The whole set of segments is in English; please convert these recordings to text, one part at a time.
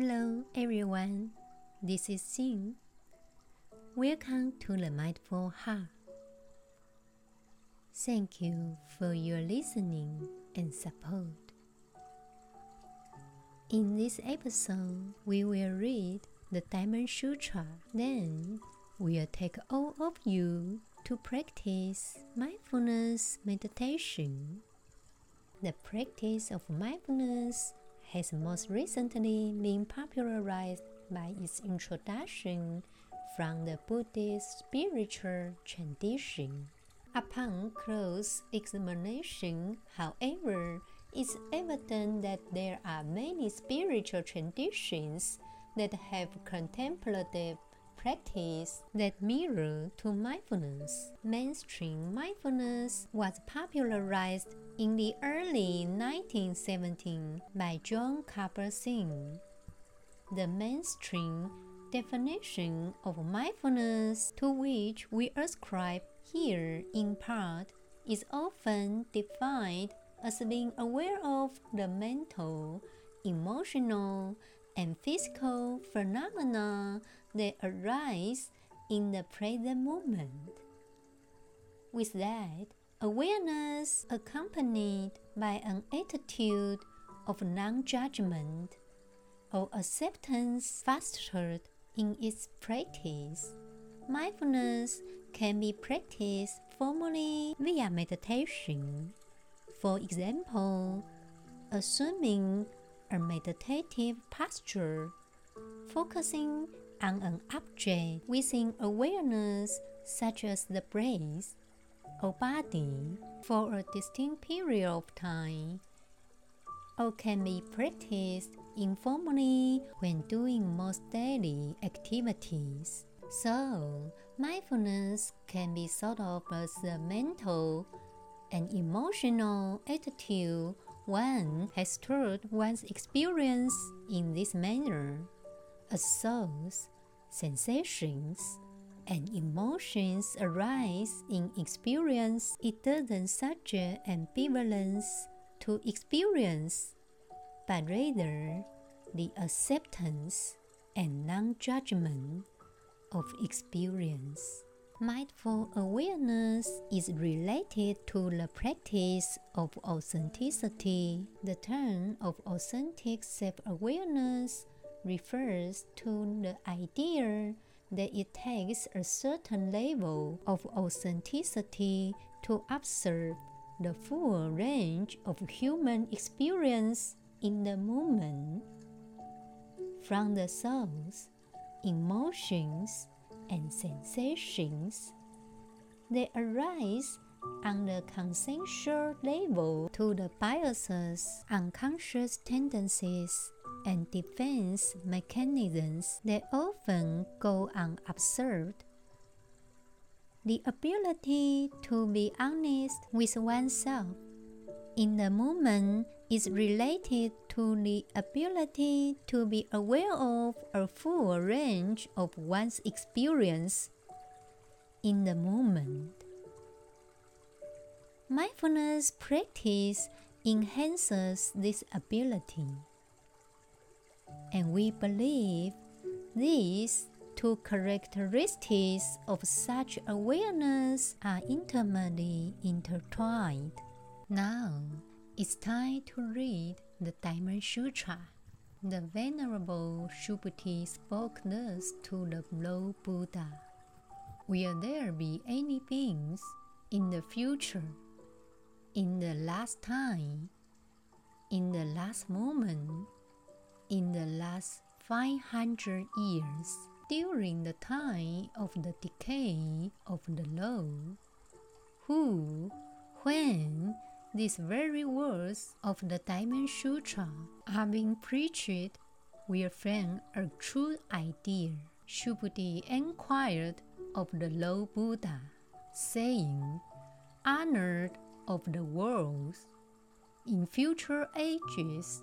Hello, everyone. This is Xin. Welcome to the Mindful Heart. Thank you for your listening and support. In this episode, we will read the Diamond Sutra. Then, we'll take all of you to practice mindfulness meditation. The practice of mindfulness has most recently been popularized by its introduction from the Buddhist spiritual tradition. Upon close examination, however, it's evident that there are many spiritual traditions that have contemplative practice that mirror to mindfulness. Mainstream mindfulness was popularized in the early 1917 by Jon Kabat-Zinn. The mainstream definition of mindfulness to which we ascribe here in part is often defined as being aware of the mental, emotional, and physical phenomena that arise in the present moment. With that, awareness accompanied by an attitude of non judgment or acceptance fostered in its practice. Mindfulness can be practiced formally via meditation. For example, assuming a meditative posture, focusing on an object within awareness, such as the breath or body, for a distinct period of time, or can be practiced informally when doing most daily activities. So, mindfulness can be thought of as a mental and emotional attitude one has toward one's experience in this manner as thoughts, sensations, and emotions arise in experience, it doesn't suggest ambivalence to experience, but rather the acceptance and non judgment of experience. Mindful awareness is related to the practice of authenticity. The term of authentic self awareness refers to the idea that it takes a certain level of authenticity to observe the full range of human experience in the moment. From the thoughts, emotions, and sensations. They arise on the consensual level to the biases, unconscious tendencies, and defense mechanisms that often go unobserved. The ability to be honest with oneself in the moment is related to the ability to be aware of a full range of one's experience in the moment. Mindfulness practice enhances this ability, and we believe these two characteristics of such awareness are intimately intertwined. Now, it's time to read the Diamond Sutra. The Venerable Subhuti spoke thus to the Lord Buddha Will there be any beings in the future, in the last time, in the last moment, in the last 500 years, during the time of the decay of the law, who, when these very words of the Diamond Sutra are being preached will frame a true idea. Subhuti inquired of the Lord Buddha, saying, Honored of the worlds, in future ages,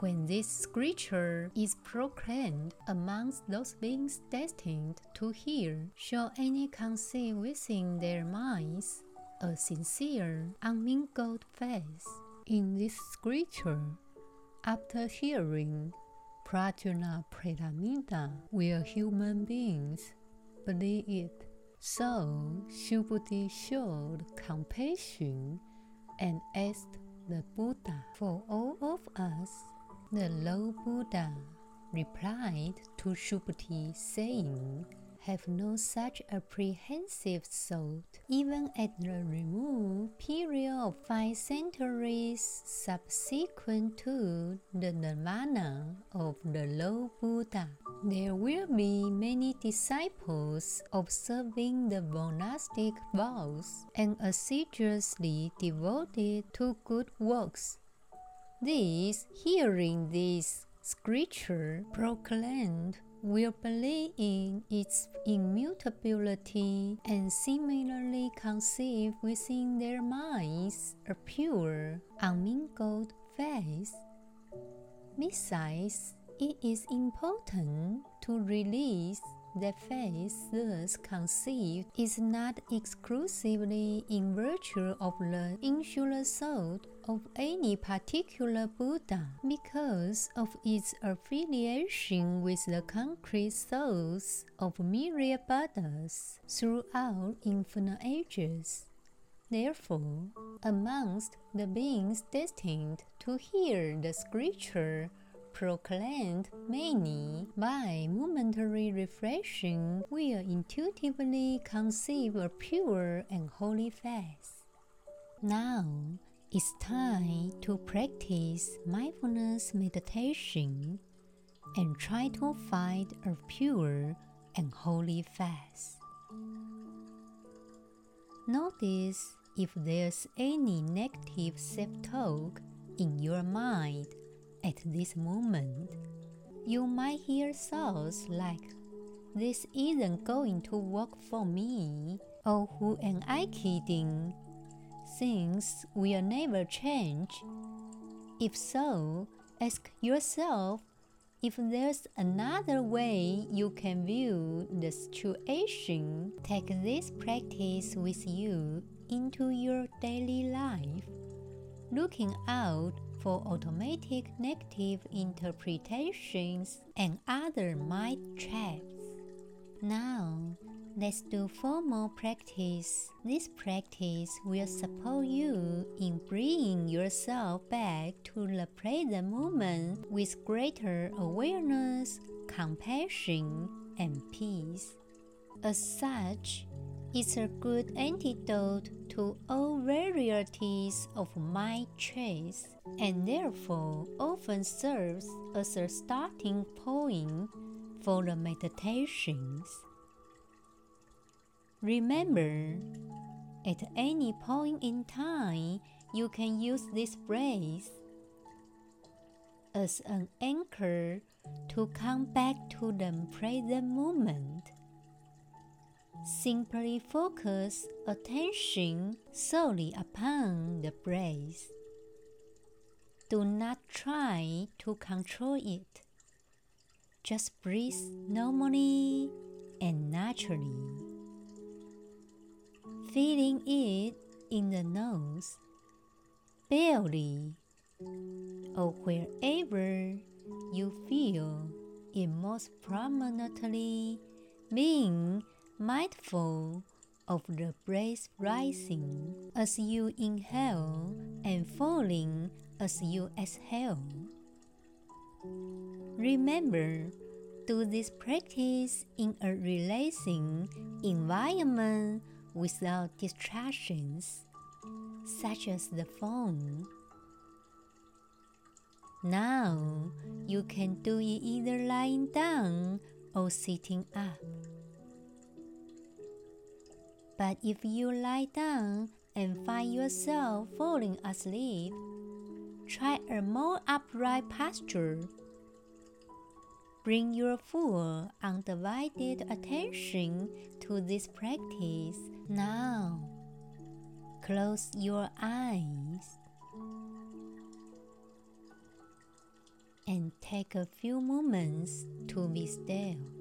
when this scripture is proclaimed amongst those beings destined to hear, shall any conceive within their minds a sincere, unmingled faith in this scripture. After hearing, Prajna Paramita, where human beings believe it. So Subhuti showed compassion and asked the Buddha for all of us. The Lord Buddha replied to Subhuti, saying, have no such apprehensive thought. Even at the removed period of five centuries subsequent to the nirvana of the Lord Buddha, there will be many disciples observing the monastic vows and assiduously devoted to good works. These, hearing this scripture proclaimed will believe in its immutability and similarly conceive within their minds a pure, unmingled faith. Besides, it is important to release that faith thus conceived is not exclusively in virtue of the insular thought of any particular Buddha because of its affiliation with the concrete thoughts of myriad Buddhas throughout infinite ages. Therefore, amongst the beings destined to hear the scripture proclaimed many by momentary refreshing will intuitively conceive a pure and holy faith. Now it's time to practice mindfulness meditation and try to find a pure and holy faith. Notice if there's any negative self talk in your mind at this moment, you might hear thoughts like, This isn't going to work for me, or who am I kidding? Things will never change. If so, ask yourself if there's another way you can view the situation. Take this practice with you into your daily life, looking out for automatic negative interpretations and other mind traps. Now, let's do formal practice. This practice will support you in bringing yourself back to the present moment with greater awareness, compassion, and peace. As such, it's a good antidote to all varieties of mind traps and therefore often serves as a starting point for the meditations. Remember, at any point in time, you can use this phrase as an anchor to come back to the present moment. Simply focus attention solely upon the breath. Do not try to control it. Just breathe normally and naturally. Feeling it in the nose, belly, or wherever you feel it most prominently, being mindful of the breath rising as you inhale and falling as you exhale. Remember, do this practice in a relaxing environment without distractions, such as the phone. Now, you can do it either lying down or sitting up. But if you lie down and find yourself falling asleep, try a more upright posture. Bring your full, undivided attention to this practice now. Close your eyes and take a few moments to be still.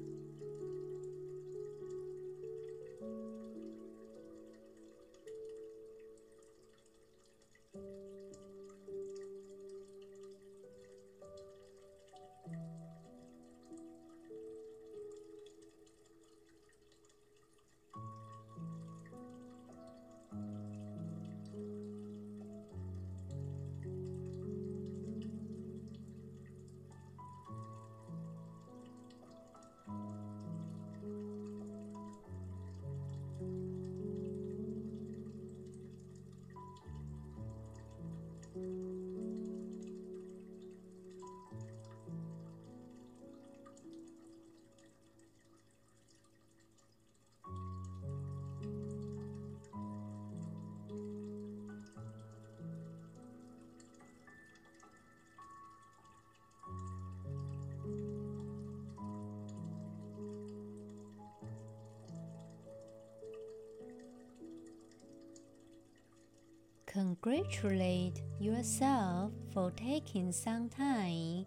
Congratulate yourself for taking some time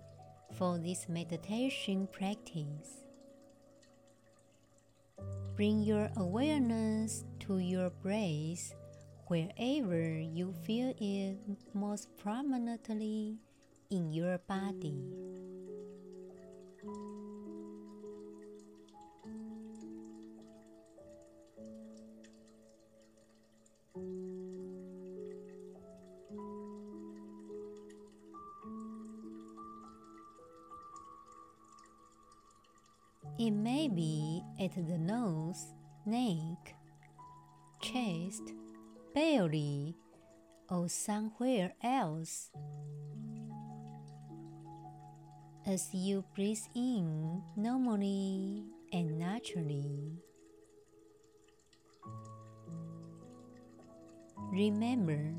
for this meditation practice. Bring your awareness to your breath wherever you feel it most prominently in your body. It may be at the nose, neck, chest, belly, or somewhere else. As you breathe in normally and naturally, remember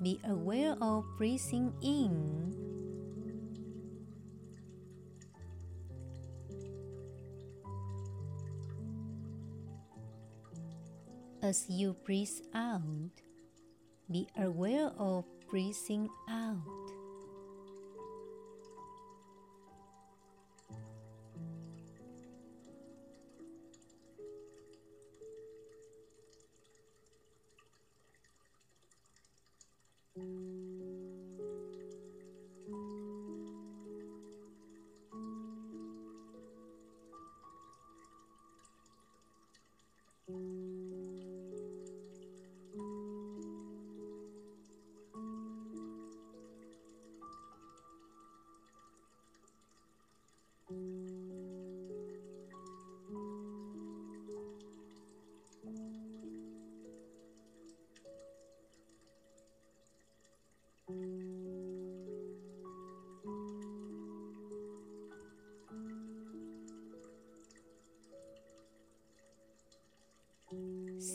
be aware of breathing in As you breathe out, be aware of breathing out.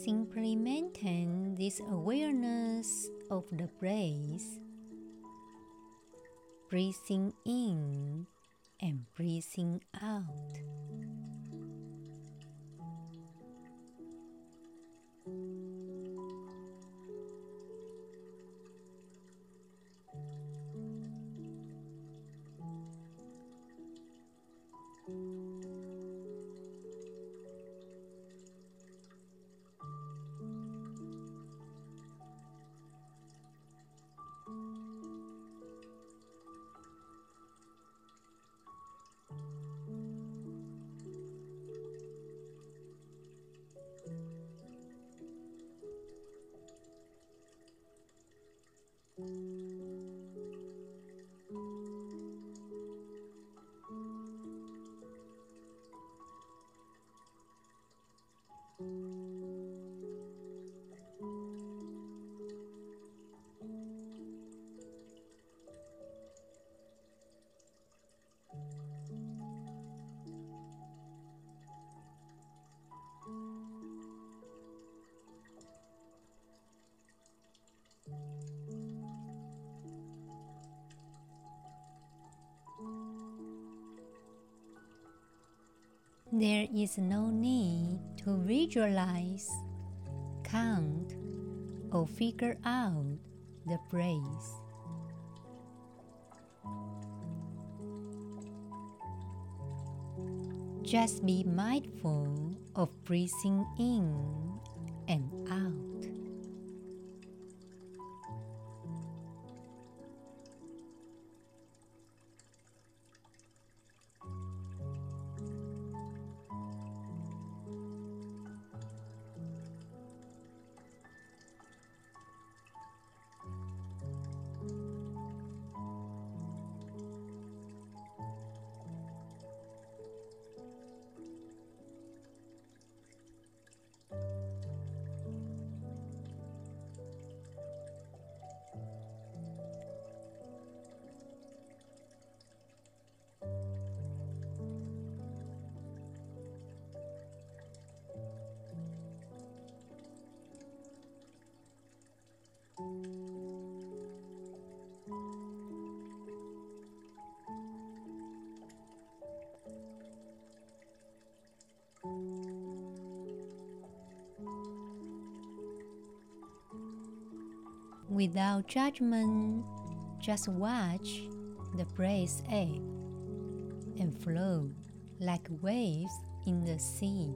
Simply maintain this awareness of the breath, breathing in and breathing out. There is no need to visualize, count, or figure out the breath. Just be mindful of breathing in and out. Without judgment, just watch the breath ebb and flow like waves in the sea.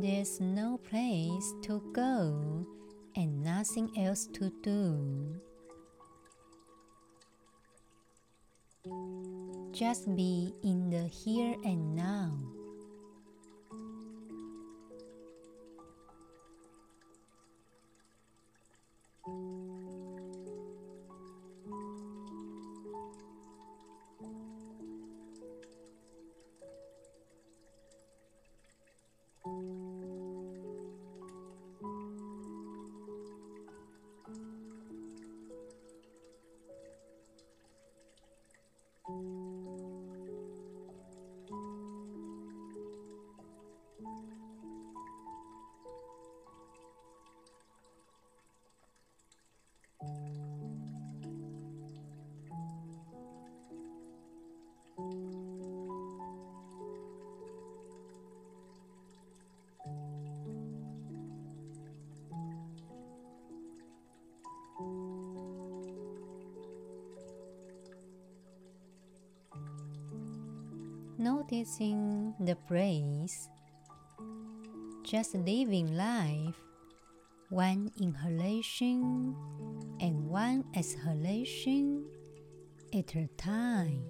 There's no place to go and nothing else to do. Just be in the here and now. Noticing the breath, just living life, one inhalation and one exhalation at a time.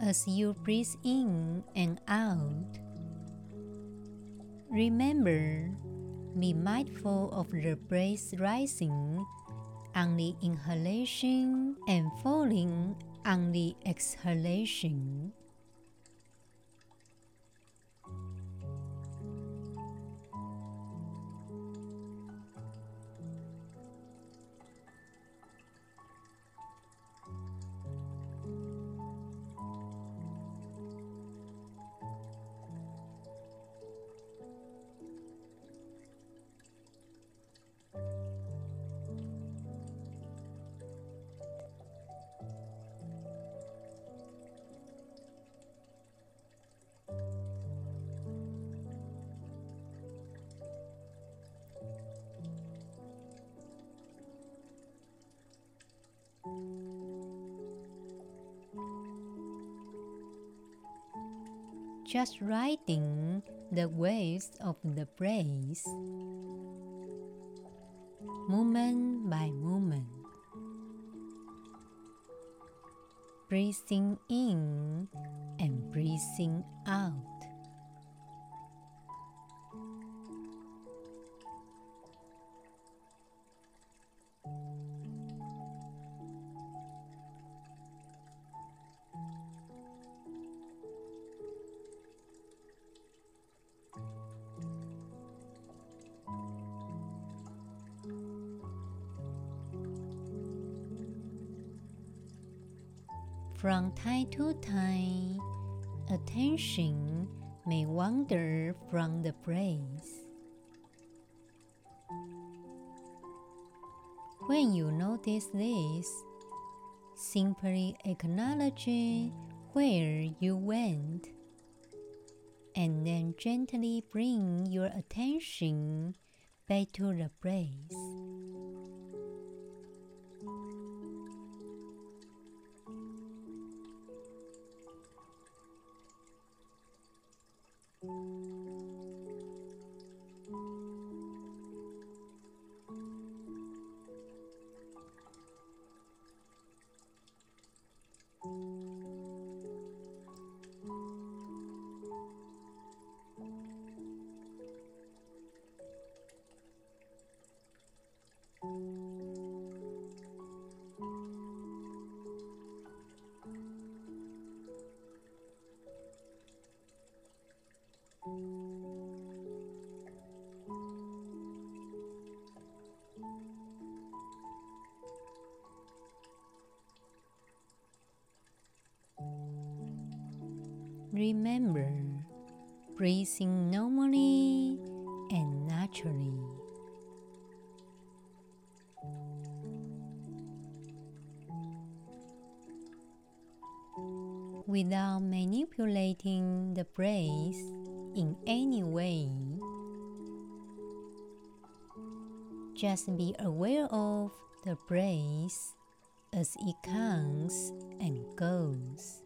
As you breathe in and out. Remember, be mindful of the breath rising on the inhalation and falling on the exhalation. Just riding the waves of the breeze, moment. From time to time, attention may wander from the breath. When you notice this, simply acknowledge where you went and then gently bring your attention back to the breath. Remember, breathing normally and naturally. Without manipulating the breath in any way, just be aware of the breath as it comes and goes.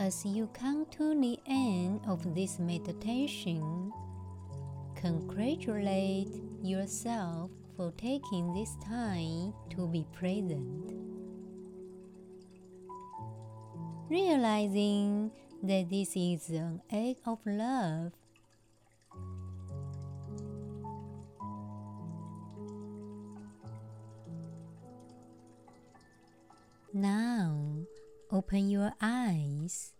As you come to the end of this meditation, congratulate yourself for taking this time to be present. Realizing that this is an act of love. Now, Open your eyes.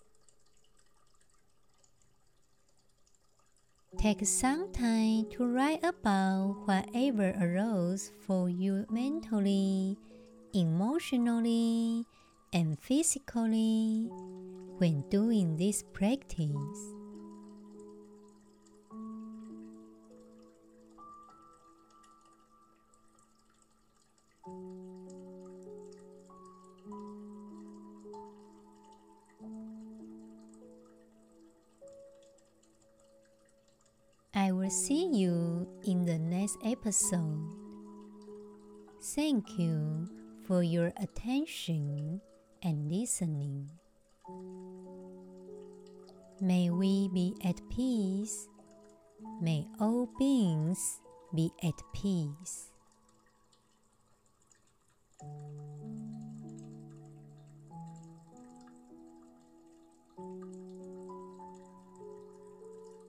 Take some time to write about whatever arose for you mentally, emotionally, and physically when doing this practice. See you in the next episode. Thank you for your attention and listening. May we be at peace. May all beings be at peace.